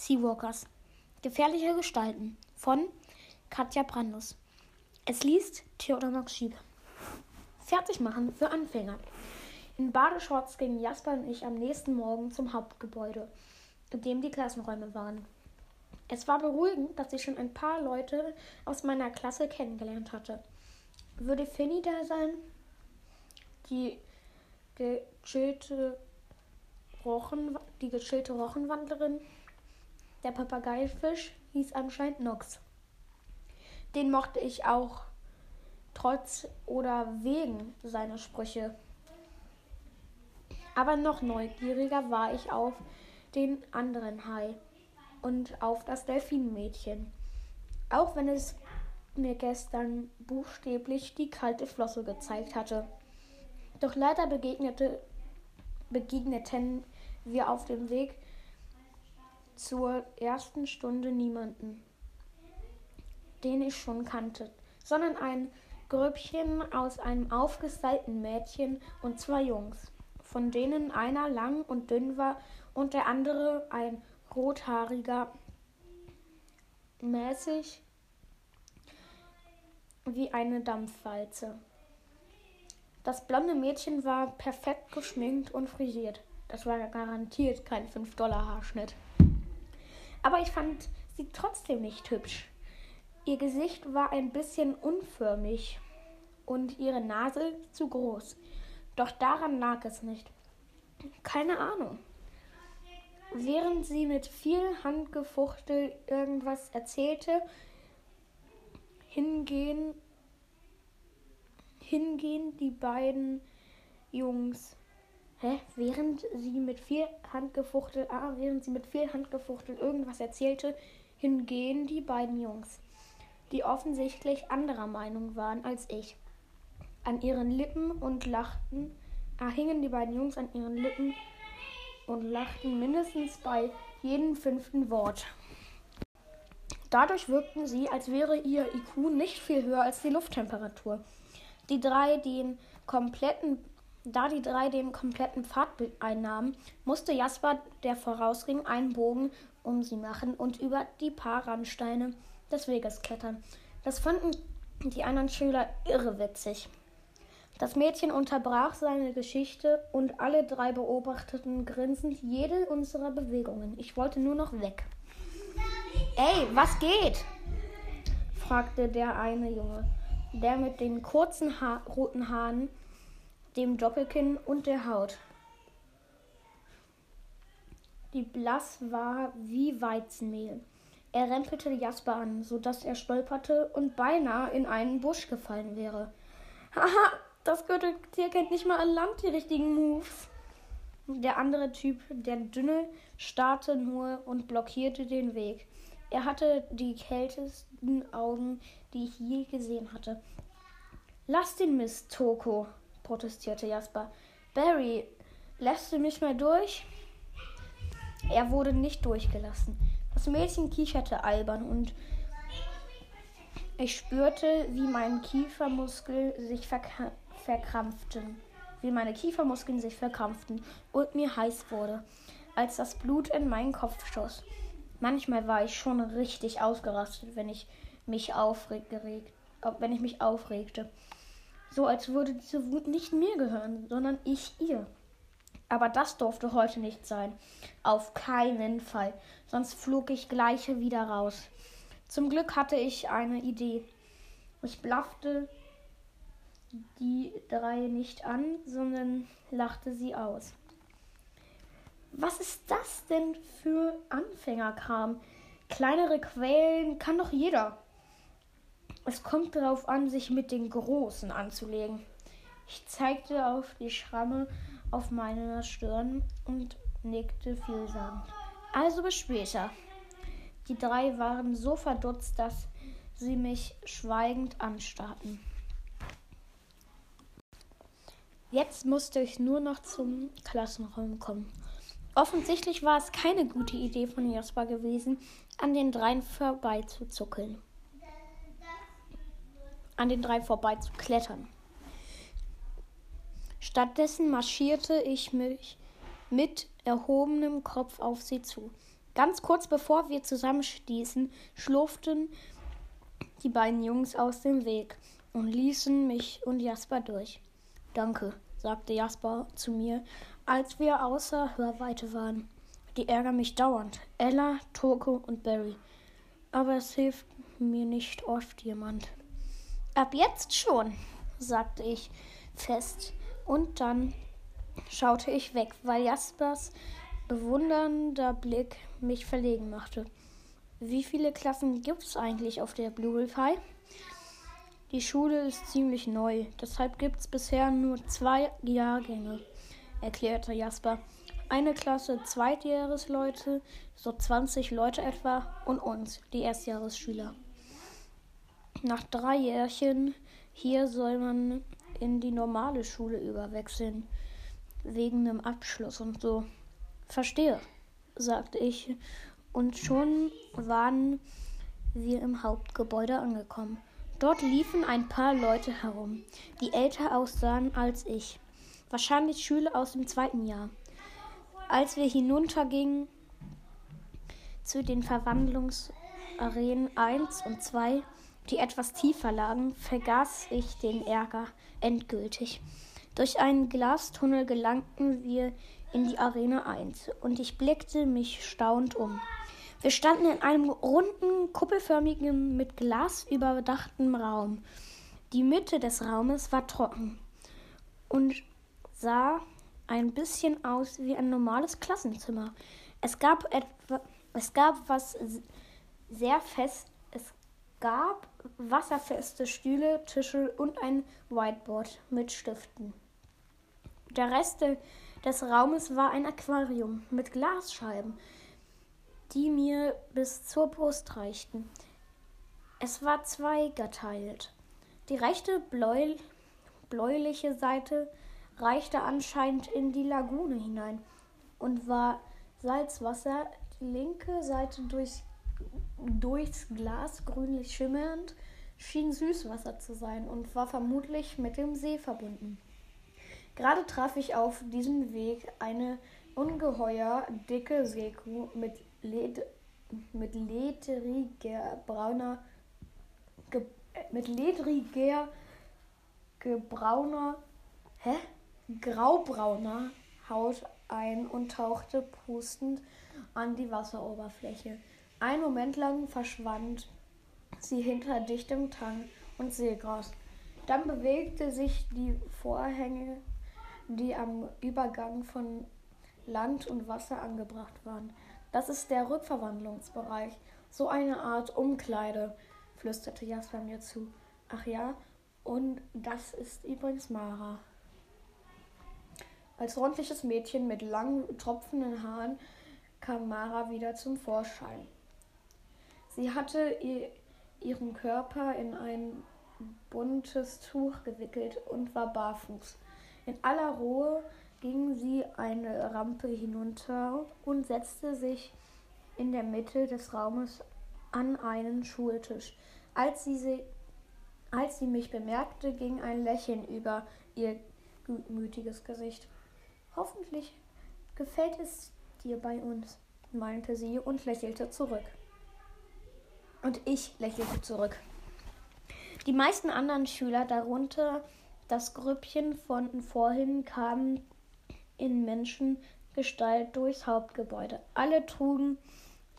Seawalkers. Gefährliche Gestalten von Katja Brandus. Es liest Theodor Max Schieb. Fertig machen für Anfänger. In Badeshorts gingen Jasper und ich am nächsten Morgen zum Hauptgebäude, in dem die Klassenräume waren. Es war beruhigend, dass ich schon ein paar Leute aus meiner Klasse kennengelernt hatte. Würde Finny da sein? Die gechillte Rochen, die gechillte Rochenwandlerin? Der Papageifisch hieß anscheinend Nox. Den mochte ich auch trotz oder wegen seiner Sprüche. Aber noch neugieriger war ich auf den anderen Hai und auf das Delfinmädchen. Auch wenn es mir gestern buchstäblich die kalte Flosse gezeigt hatte. Doch leider begegnete, begegneten wir auf dem Weg zur ersten Stunde niemanden, den ich schon kannte, sondern ein Grüppchen aus einem aufgestylten Mädchen und zwei Jungs, von denen einer lang und dünn war und der andere ein rothaariger, mäßig wie eine Dampfwalze. Das blonde Mädchen war perfekt geschminkt und frisiert. Das war garantiert kein 5-Dollar-Haarschnitt. Aber ich fand sie trotzdem nicht hübsch. Ihr Gesicht war ein bisschen unförmig und ihre Nase zu groß. Doch daran lag es nicht. Keine Ahnung. Während sie mit viel Handgefuchtel irgendwas erzählte, hingehen, hingehen die beiden Jungs. Hä? Während sie mit viel Handgefuchtel, ah, während sie mit viel Handgefuchtel irgendwas erzählte, hingehen die beiden Jungs, die offensichtlich anderer Meinung waren als ich. An ihren Lippen und lachten, ah, hingen die beiden Jungs an ihren Lippen und lachten mindestens bei jedem fünften Wort. Dadurch wirkten sie, als wäre ihr IQ nicht viel höher als die Lufttemperatur. Die drei den kompletten, da die drei den kompletten Pfad einnahmen, musste Jasper, der vorausging, einen Bogen um sie machen und über die paar Randsteine des Weges klettern. Das fanden die anderen Schüler irrewitzig. Das Mädchen unterbrach seine Geschichte und alle drei beobachteten grinsend jede unserer Bewegungen. Ich wollte nur noch weg. Ey, was geht? fragte der eine Junge, der mit den kurzen ha roten Haaren, dem Doppelkinn und der Haut, die blass war wie Weizenmehl. Er rempelte Jasper an, so dass er stolperte und beinahe in einen Busch gefallen wäre. Haha, das Gürteltier kennt nicht mal an Land die richtigen Moves. Der andere Typ, der Dünne, starrte nur und blockierte den Weg. Er hatte die kältesten Augen, die ich je gesehen hatte. Lass den Mist, Toko, protestierte Jasper. Barry, lässt du mich mal durch? Er wurde nicht durchgelassen. Das Mädchen kicherte albern und ich spürte, wie mein Kiefermuskel sich verk verkrampften, wie meine Kiefermuskeln sich verkrampften und mir heiß wurde, als das Blut in meinen Kopf schoss. Manchmal war ich schon richtig ausgerastet, wenn ich mich aufregte, wenn ich mich aufregte. So als würde diese Wut nicht mir gehören, sondern ich ihr. Aber das durfte heute nicht sein. Auf keinen Fall. Sonst flog ich gleich wieder raus. Zum Glück hatte ich eine Idee. Ich blaffte die drei nicht an, sondern lachte sie aus. Was ist das denn für Anfängerkram? Kleinere Quellen kann doch jeder. Es kommt darauf an, sich mit den Großen anzulegen. Ich zeigte auf die Schramme auf meiner Stirn und nickte vielsagend. Also bis später. Die drei waren so verdutzt, dass sie mich schweigend anstarrten. Jetzt musste ich nur noch zum Klassenraum kommen. Offensichtlich war es keine gute Idee von Jasper gewesen, an den dreien vorbeizuzuckeln. An den drei vorbeizuklettern. Stattdessen marschierte ich mich mit erhobenem Kopf auf sie zu. Ganz kurz bevor wir zusammenstießen, schlurften die beiden Jungs aus dem Weg und ließen mich und Jasper durch. Danke, sagte Jasper zu mir, als wir außer Hörweite waren. Die ärgern mich dauernd. Ella, Toko und Barry. Aber es hilft mir nicht oft jemand. Ab jetzt schon, sagte ich fest. Und dann schaute ich weg, weil Jaspers bewundernder Blick mich verlegen machte. Wie viele Klassen gibt es eigentlich auf der Blue High? Die Schule ist ziemlich neu, deshalb gibt es bisher nur zwei Jahrgänge, erklärte Jasper. Eine Klasse Zweitjahresleute, so 20 Leute etwa, und uns, die Erstjahresschüler. Nach drei Jährchen hier soll man in die normale Schule überwechseln, wegen einem Abschluss und so. Verstehe, sagte ich, und schon waren wir im Hauptgebäude angekommen. Dort liefen ein paar Leute herum, die älter aussahen als ich. Wahrscheinlich Schüler aus dem zweiten Jahr. Als wir hinuntergingen zu den Verwandlungsarenen 1 und 2, die etwas tiefer lagen, vergaß ich den Ärger endgültig. Durch einen Glastunnel gelangten wir in die Arena 1 und ich blickte mich staunend um. Wir standen in einem runden, kuppelförmigen, mit Glas überdachten Raum. Die Mitte des Raumes war trocken und sah ein bisschen aus wie ein normales Klassenzimmer. Es gab etwa, es gab was sehr fest, es gab wasserfeste Stühle, Tische und ein Whiteboard mit Stiften. Der Rest des Raumes war ein Aquarium mit Glasscheiben die mir bis zur Brust reichten. Es war zweigeteilt. Die rechte bläu bläuliche Seite reichte anscheinend in die Lagune hinein und war Salzwasser, die linke Seite durch, durchs Glas grünlich schimmernd, schien Süßwasser zu sein und war vermutlich mit dem See verbunden. Gerade traf ich auf diesem Weg eine ungeheuer dicke Seekuh mit led mit ledriger brauner ge mit ledriger gebrauner hä graubrauner Haut ein und tauchte pustend an die Wasseroberfläche. Ein Moment lang verschwand sie hinter dichtem Tang und Seegras. Dann bewegte sich die Vorhänge, die am Übergang von Land und Wasser angebracht waren. Das ist der Rückverwandlungsbereich. So eine Art Umkleide, flüsterte Jasper mir zu. Ach ja, und das ist übrigens Mara. Als rundliches Mädchen mit langen, tropfenden Haaren kam Mara wieder zum Vorschein. Sie hatte ihren Körper in ein buntes Tuch gewickelt und war barfuß. In aller Ruhe ging sie eine Rampe hinunter und setzte sich in der Mitte des Raumes an einen Schultisch. Als sie, sie, als sie mich bemerkte, ging ein Lächeln über ihr gutmütiges Gesicht. Hoffentlich gefällt es dir bei uns, meinte sie und lächelte zurück. Und ich lächelte zurück. Die meisten anderen Schüler, darunter das Grüppchen von vorhin, kamen in Menschengestalt durchs Hauptgebäude. Alle trugen,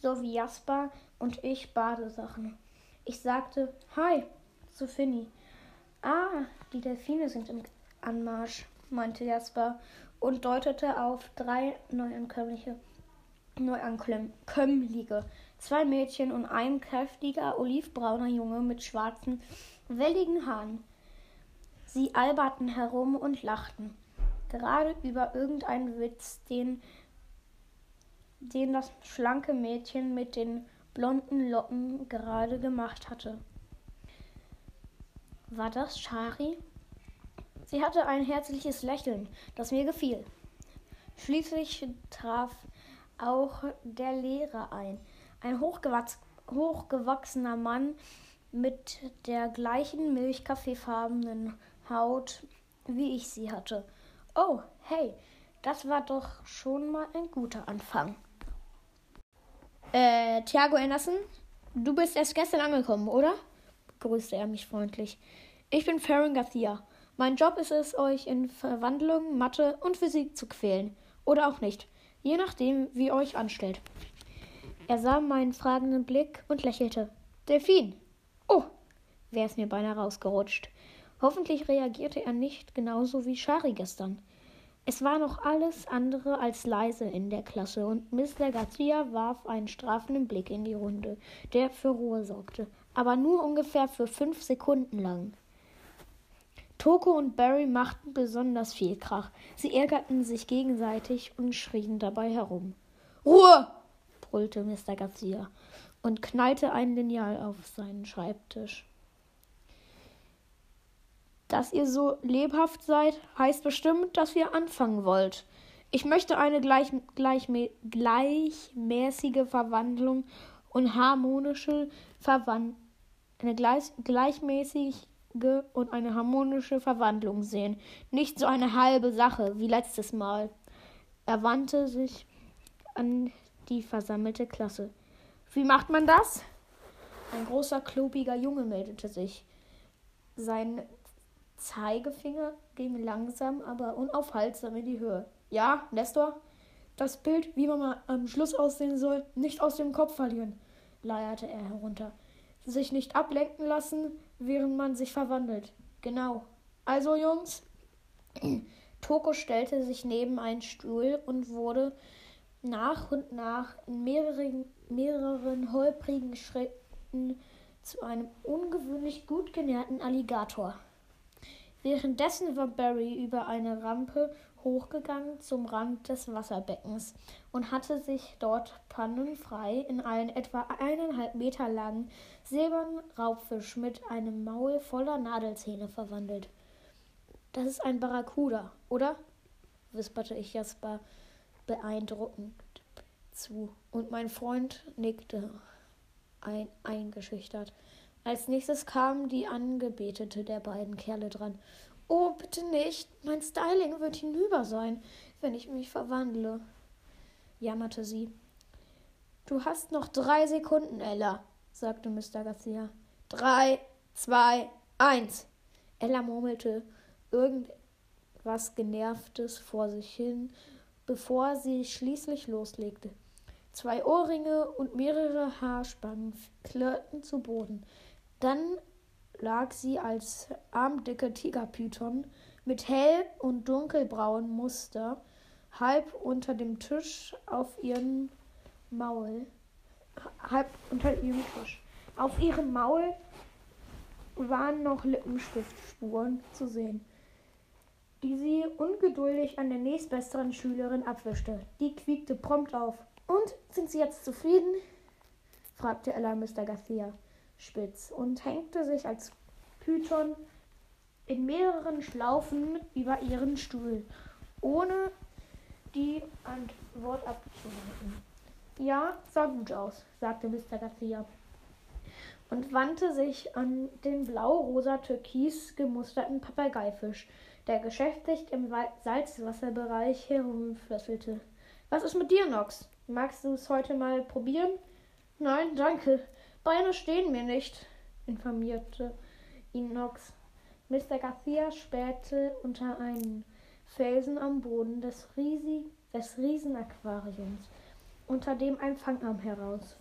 so wie Jasper und ich, Badesachen. Ich sagte Hi zu Finny. Ah, die Delfine sind im Anmarsch, meinte Jasper und deutete auf drei Neuankömmliche. Neuankömmlinge. Zwei Mädchen und ein kräftiger, olivbrauner Junge mit schwarzen, welligen Haaren. Sie alberten herum und lachten gerade über irgendeinen Witz, den, den das schlanke Mädchen mit den blonden Locken gerade gemacht hatte. War das Shari? Sie hatte ein herzliches Lächeln, das mir gefiel. Schließlich traf auch der Lehrer ein, ein hochgewachs hochgewachsener Mann mit der gleichen milchkaffeefarbenen Haut, wie ich sie hatte. Oh, hey, das war doch schon mal ein guter Anfang. Äh, Thiago Anderson, du bist erst gestern angekommen, oder? grüßte er mich freundlich. Ich bin Farron Garcia. Mein Job ist es, euch in Verwandlung, Mathe und Physik zu quälen. Oder auch nicht. Je nachdem, wie euch anstellt. Er sah meinen fragenden Blick und lächelte. Delfin. Oh, wäre es mir beinahe rausgerutscht. Hoffentlich reagierte er nicht genauso wie Shari gestern. Es war noch alles andere als leise in der Klasse und Mr. Garcia warf einen strafenden Blick in die Runde, der für Ruhe sorgte, aber nur ungefähr für fünf Sekunden lang. Toko und Barry machten besonders viel Krach. Sie ärgerten sich gegenseitig und schrien dabei herum. Ruhe! Brüllte Mr. Garcia und knallte ein Lineal auf seinen Schreibtisch. Dass ihr so lebhaft seid, heißt bestimmt, dass ihr anfangen wollt. Ich möchte eine gleich, gleichmä gleichmäßige Verwandlung und harmonische Verwandlung eine gleich, gleichmäßige und eine harmonische Verwandlung sehen. Nicht so eine halbe Sache wie letztes Mal. Er wandte sich an die versammelte Klasse. Wie macht man das? Ein großer, klobiger Junge meldete sich. Sein Zeigefinger ging langsam, aber unaufhaltsam in die Höhe. Ja, Nestor? Das Bild, wie man mal am Schluss aussehen soll, nicht aus dem Kopf verlieren, leierte er herunter. Sich nicht ablenken lassen, während man sich verwandelt. Genau. Also, Jungs. Toko stellte sich neben einen Stuhl und wurde nach und nach in mehreren, mehreren holprigen Schritten zu einem ungewöhnlich gut genährten Alligator. Währenddessen war Barry über eine Rampe hochgegangen zum Rand des Wasserbeckens und hatte sich dort pannenfrei in einen etwa eineinhalb Meter langen silbernen Raubfisch mit einem Maul voller Nadelzähne verwandelt. Das ist ein Barracuda, oder? wisperte ich Jasper beeindruckend zu, und mein Freund nickte ein eingeschüchtert. Als nächstes kam die Angebetete der beiden Kerle dran. Oh, bitte nicht. Mein Styling wird hinüber sein, wenn ich mich verwandle, jammerte sie. Du hast noch drei Sekunden, Ella, sagte Mr. Garcia. Drei, zwei, eins. Ella murmelte irgendwas Genervtes vor sich hin, bevor sie schließlich loslegte. Zwei Ohrringe und mehrere Haarspangen klirrten zu Boden. Dann lag sie als armdicke Tigerpython mit hell- und dunkelbraunen Muster halb unter dem Tisch auf ihrem Maul. Halb unter ihrem Tisch. Auf ihrem Maul waren noch Lippenstiftspuren zu sehen, die sie ungeduldig an der nächstbesseren Schülerin abwischte. Die quiekte prompt auf. Und sind Sie jetzt zufrieden? fragte Ella Mr. Garcia spitz und hängte sich als Python in mehreren Schlaufen über ihren Stuhl, ohne die Antwort abzuwarten. Ja, sah gut aus, sagte Mr. Garcia und wandte sich an den blau-rosa-türkis gemusterten Papageifisch, der geschäftig im Salzwasserbereich herumflösselte. Was ist mit dir, Nox? Magst du es heute mal probieren? Nein, danke. Beine stehen mir nicht, informierte ihn Nox. Mr. Garcia spähte unter einen Felsen am Boden des, Riesi des Riesenaquariums, unter dem ein Fangarm heraus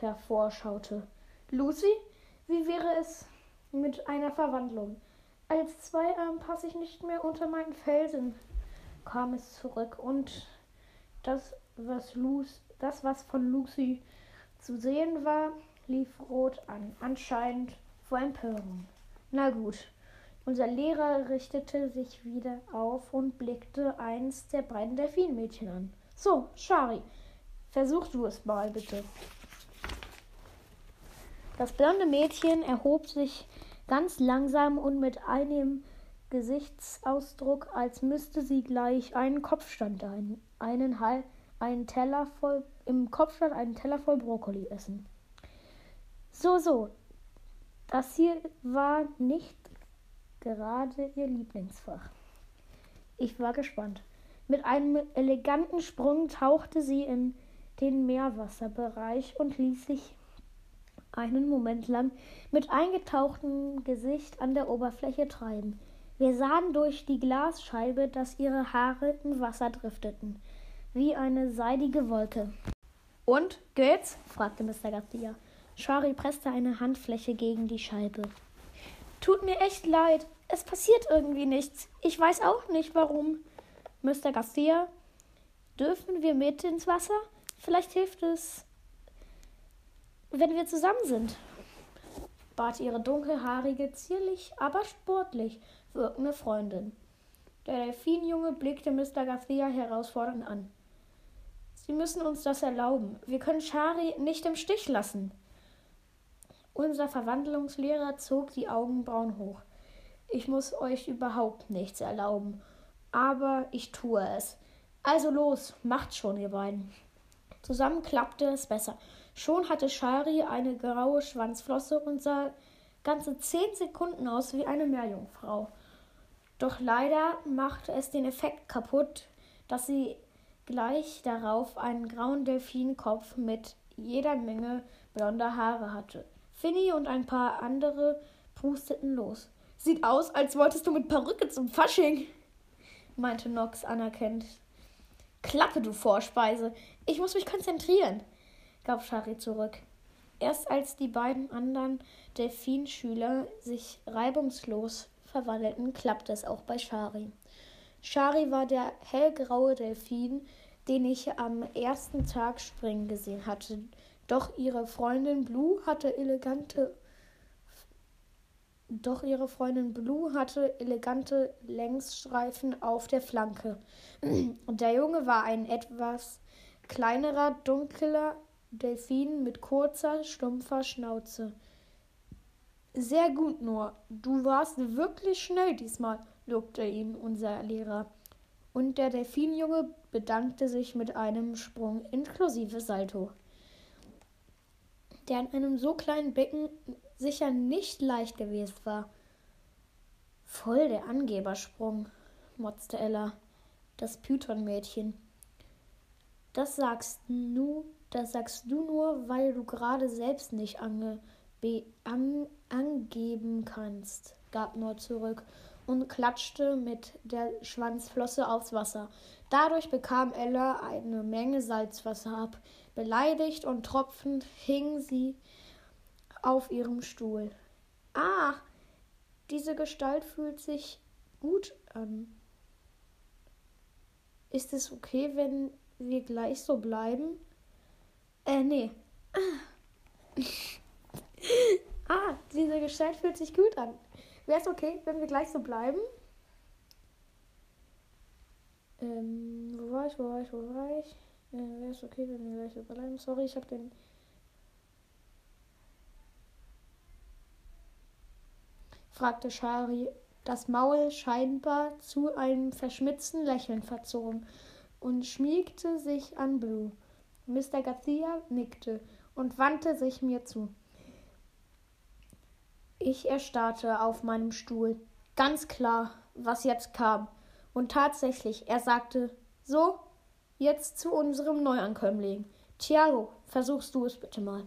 hervorschaute. Lucy, wie wäre es mit einer Verwandlung? Als Zweiarm passe ich nicht mehr unter meinen Felsen, kam es zurück, und das, was, Lucy, das, was von Lucy zu sehen war, lief rot an, anscheinend vor Empörung. Na gut. Unser Lehrer richtete sich wieder auf und blickte eins der beiden Delfinmädchen an. So, Shari, versuch du es mal bitte. Das blonde Mädchen erhob sich ganz langsam und mit einem Gesichtsausdruck, als müsste sie gleich einen Kopfstand ein, einen, einen Teller voll im Kopfstand einen Teller voll Brokkoli essen. So, so. Das hier war nicht gerade ihr Lieblingsfach. Ich war gespannt. Mit einem eleganten Sprung tauchte sie in den Meerwasserbereich und ließ sich einen Moment lang mit eingetauchtem Gesicht an der Oberfläche treiben. Wir sahen durch die Glasscheibe, dass ihre Haare im Wasser drifteten, wie eine seidige Wolke. Und geht's? fragte Mr. Garcia. Shari presste eine Handfläche gegen die Scheibe. Tut mir echt leid. Es passiert irgendwie nichts. Ich weiß auch nicht warum. Mr. Garcia, dürfen wir mit ins Wasser? Vielleicht hilft es, wenn wir zusammen sind, bat ihre dunkelhaarige, zierlich, aber sportlich wirkende Freundin. Der Delfinjunge blickte Mr. Garcia herausfordernd an. Sie müssen uns das erlauben. Wir können Shari nicht im Stich lassen. Unser Verwandlungslehrer zog die Augenbrauen hoch. Ich muss euch überhaupt nichts erlauben, aber ich tue es. Also los, macht schon, ihr beiden. Zusammen klappte es besser. Schon hatte Shari eine graue Schwanzflosse und sah ganze zehn Sekunden aus wie eine Meerjungfrau. Doch leider machte es den Effekt kaputt, dass sie gleich darauf einen grauen Delfinkopf mit jeder Menge blonder Haare hatte. Finny und ein paar andere prusteten los. Sieht aus, als wolltest du mit Perücke zum Fasching, meinte Nox anerkennend. Klappe, du Vorspeise. Ich muss mich konzentrieren, gab Shari zurück. Erst als die beiden anderen Delfinschüler sich reibungslos verwandelten, klappte es auch bei Shari. Shari war der hellgraue Delfin, den ich am ersten Tag springen gesehen hatte. Doch ihre Freundin Blue hatte elegante doch ihre Freundin Blue hatte elegante Längsstreifen auf der Flanke. Und der Junge war ein etwas kleinerer, dunkler Delfin mit kurzer, stumpfer Schnauze. Sehr gut, nur. Du warst wirklich schnell diesmal, lobte ihn unser Lehrer. Und der Delfinjunge bedankte sich mit einem Sprung inklusive Salto, der an einem so kleinen Becken sicher nicht leicht gewesen war. Voll der Angebersprung, motzte Ella, das Python-Mädchen. Das sagst nu, das sagst du nur, weil du gerade selbst nicht ange, an, angeben kannst, gab Nord zurück und klatschte mit der Schwanzflosse aufs Wasser. Dadurch bekam Ella eine Menge Salzwasser ab. Beleidigt und tropfend hing sie auf ihrem Stuhl. Ah, diese Gestalt fühlt sich gut an. Ist es okay, wenn wir gleich so bleiben? Äh, nee. ah, diese Gestalt fühlt sich gut an. Wäre es okay, wenn wir gleich so bleiben? Ähm, wo war ich, wo war ich, wo war ich? Äh, Wäre es okay, wenn wir gleich so bleiben? Sorry, ich habe den fragte Shari, das Maul scheinbar zu einem verschmitzten Lächeln verzogen, und schmiegte sich an Blue. Mr. Garcia nickte und wandte sich mir zu. Ich erstarrte auf meinem Stuhl. Ganz klar, was jetzt kam. Und tatsächlich, er sagte, so, jetzt zu unserem Neuankömmling. Thiago, versuchst du es bitte mal.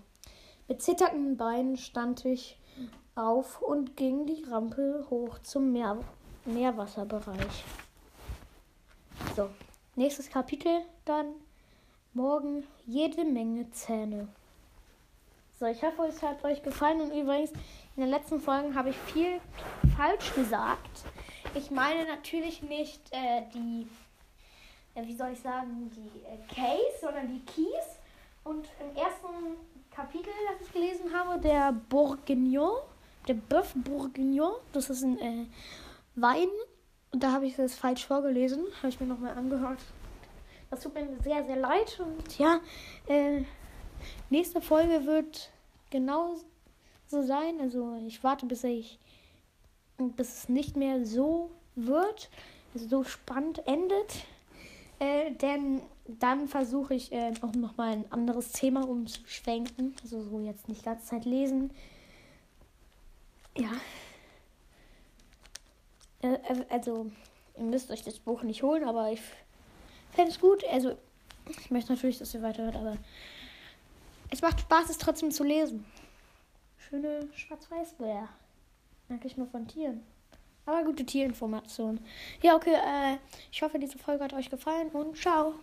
Mit zitternden Beinen stand ich auf und ging die Rampe hoch zum Meer Meerwasserbereich. So, nächstes Kapitel dann morgen jede Menge Zähne. So, ich hoffe, es hat euch gefallen. Und übrigens, in den letzten Folgen habe ich viel falsch gesagt. Ich meine natürlich nicht äh, die, äh, wie soll ich sagen, die äh, Case, sondern die Keys. Und im ersten Kapitel, das ich gelesen habe, der Bourguignon, der Bœuf Bourguignon, das ist ein äh, Wein. Und da habe ich das falsch vorgelesen, habe ich mir nochmal angehört. Das tut mir sehr, sehr leid. Und ja, äh, nächste Folge wird genau so sein. Also ich warte, bis ich bis es nicht mehr so wird, so spannend endet. Äh, denn dann versuche ich äh, auch nochmal ein anderes Thema umzuschwenken. Also so jetzt nicht ganze Zeit lesen. Ja. Äh, äh, also, ihr müsst euch das Buch nicht holen, aber ich fände es gut. Also, Ich möchte natürlich, dass ihr weiterhört, aber es macht Spaß, es trotzdem zu lesen. Schöne Schwarz-Weiß-Bilder. Eigentlich nur von Tieren. Aber gute Tierinformationen. Ja, okay, äh, ich hoffe, diese Folge hat euch gefallen und ciao.